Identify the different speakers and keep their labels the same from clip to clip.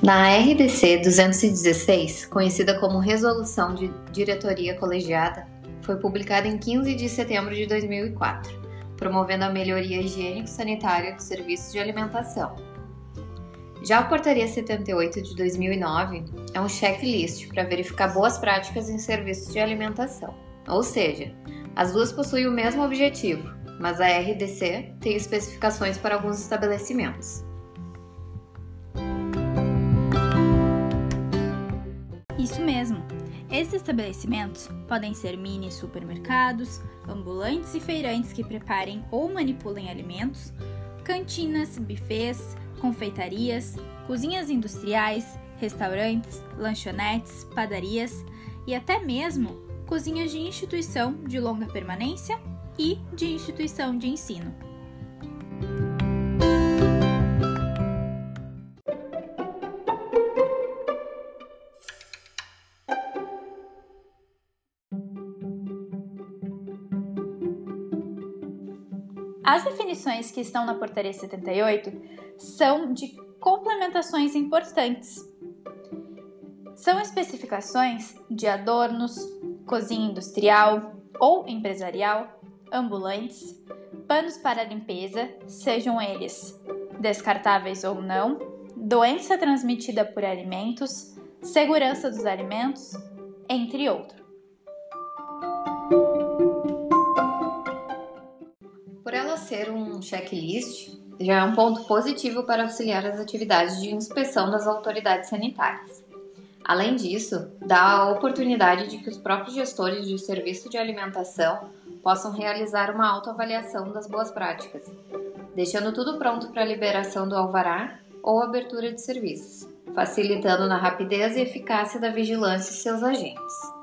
Speaker 1: Na RDC 216, conhecida como Resolução de Diretoria Colegiada, foi publicada em 15 de setembro de 2004, promovendo a melhoria higiênico-sanitária dos serviços de alimentação. Já a Portaria 78 de 2009 é um checklist para verificar boas práticas em serviços de alimentação, ou seja, as duas possuem o mesmo objetivo, mas a RDC tem especificações para alguns estabelecimentos.
Speaker 2: Isso mesmo. Esses estabelecimentos podem ser mini supermercados, ambulantes e feirantes que preparem ou manipulem alimentos, cantinas, bufês, confeitarias, cozinhas industriais, restaurantes, lanchonetes, padarias e até mesmo cozinhas de instituição de longa permanência e de instituição de ensino. As definições que estão na Portaria 78 são de complementações importantes. São especificações de adornos, cozinha industrial ou empresarial, ambulantes, panos para limpeza, sejam eles descartáveis ou não, doença transmitida por alimentos, segurança dos alimentos, entre outros.
Speaker 1: Ser um checklist já é um ponto positivo para auxiliar as atividades de inspeção das autoridades sanitárias. Além disso, dá a oportunidade de que os próprios gestores de serviço de alimentação possam realizar uma autoavaliação das boas práticas, deixando tudo pronto para a liberação do alvará ou abertura de serviços, facilitando na rapidez e eficácia da vigilância e seus agentes.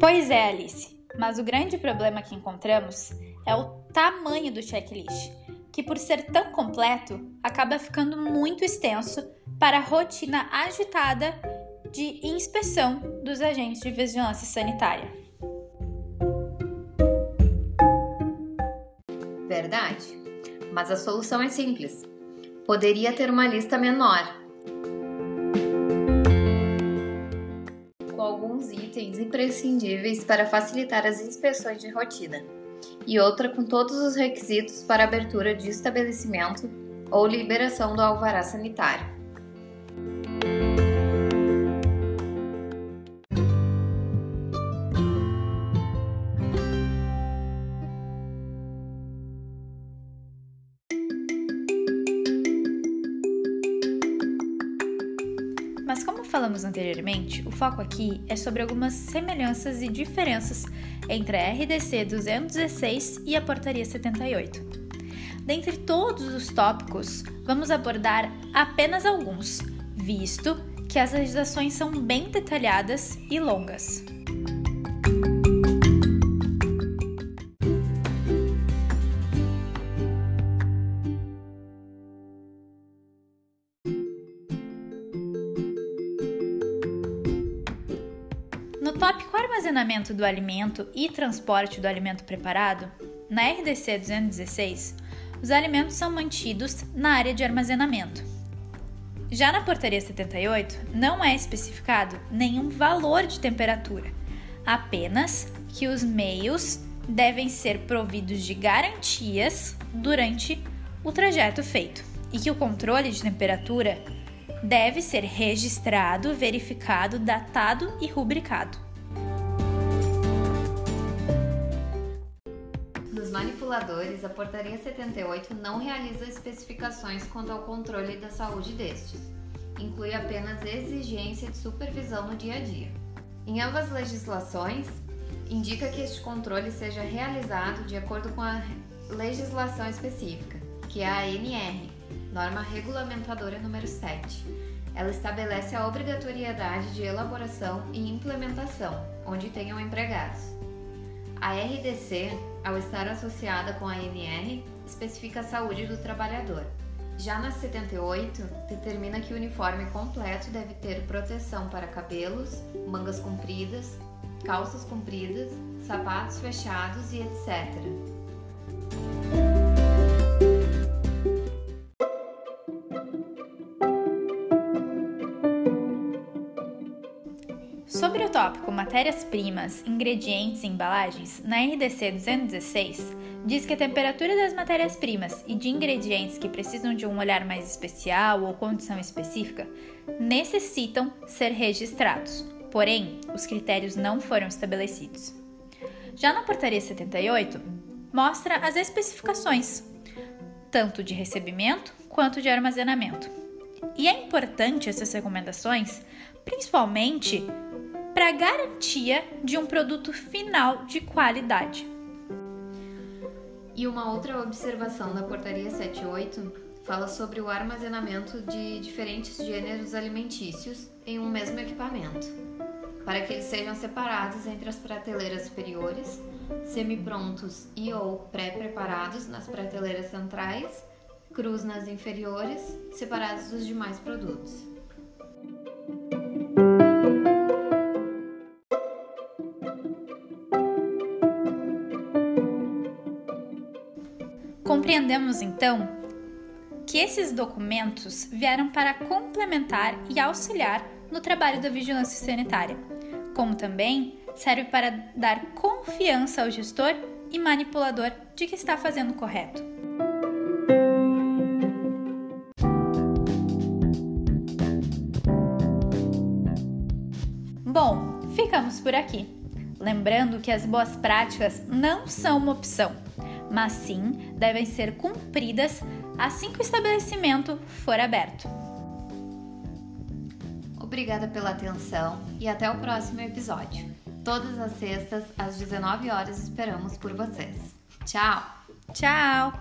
Speaker 2: Pois é, Alice, mas o grande problema que encontramos é o tamanho do checklist, que por ser tão completo acaba ficando muito extenso para a rotina agitada de inspeção dos agentes de vigilância sanitária.
Speaker 1: Verdade, mas a solução é simples. Poderia ter uma lista menor itens imprescindíveis para facilitar as inspeções de rotina, e outra com todos os requisitos para abertura de estabelecimento ou liberação do alvará sanitário.
Speaker 2: Falamos anteriormente, o foco aqui é sobre algumas semelhanças e diferenças entre a RDC 216 e a Portaria 78. Dentre todos os tópicos, vamos abordar apenas alguns, visto que as legislações são bem detalhadas e longas. Tópico armazenamento do alimento e transporte do alimento preparado, na RDC 216, os alimentos são mantidos na área de armazenamento. Já na portaria 78, não é especificado nenhum valor de temperatura, apenas que os meios devem ser providos de garantias durante o trajeto feito e que o controle de temperatura deve ser registrado, verificado, datado e rubricado.
Speaker 1: Manipuladores, a Portaria 78 não realiza especificações quanto ao controle da saúde destes. Inclui apenas exigência de supervisão no dia a dia. Em ambas legislações, indica que este controle seja realizado de acordo com a legislação específica, que é a ANR, Norma Regulamentadora número 7. Ela estabelece a obrigatoriedade de elaboração e implementação, onde tenham empregados. A RDC, ao estar associada com a ANR, especifica a saúde do trabalhador. Já na 78, determina que o uniforme completo deve ter proteção para cabelos, mangas compridas, calças compridas, sapatos fechados e etc.
Speaker 2: tópico matérias-primas, ingredientes e embalagens, na RDC 216 diz que a temperatura das matérias-primas e de ingredientes que precisam de um olhar mais especial ou condição específica necessitam ser registrados, porém, os critérios não foram estabelecidos. Já na Portaria 78, mostra as especificações, tanto de recebimento quanto de armazenamento. E é importante essas recomendações, principalmente para garantia de um produto final de qualidade.
Speaker 1: E uma outra observação da Portaria 78 fala sobre o armazenamento de diferentes gêneros alimentícios em um mesmo equipamento, para que eles sejam separados entre as prateleiras superiores, semi-prontos e ou pré-preparados nas prateleiras centrais, crus nas inferiores, separados dos demais produtos.
Speaker 2: Compreendemos então que esses documentos vieram para complementar e auxiliar no trabalho da vigilância sanitária, como também serve para dar confiança ao gestor e manipulador de que está fazendo o correto. Bom, ficamos por aqui. Lembrando que as boas práticas não são uma opção mas sim devem ser cumpridas assim que o estabelecimento for aberto.
Speaker 1: Obrigada pela atenção e até o próximo episódio. Todas as sextas, às 19 horas, esperamos por vocês. Tchau!
Speaker 2: Tchau!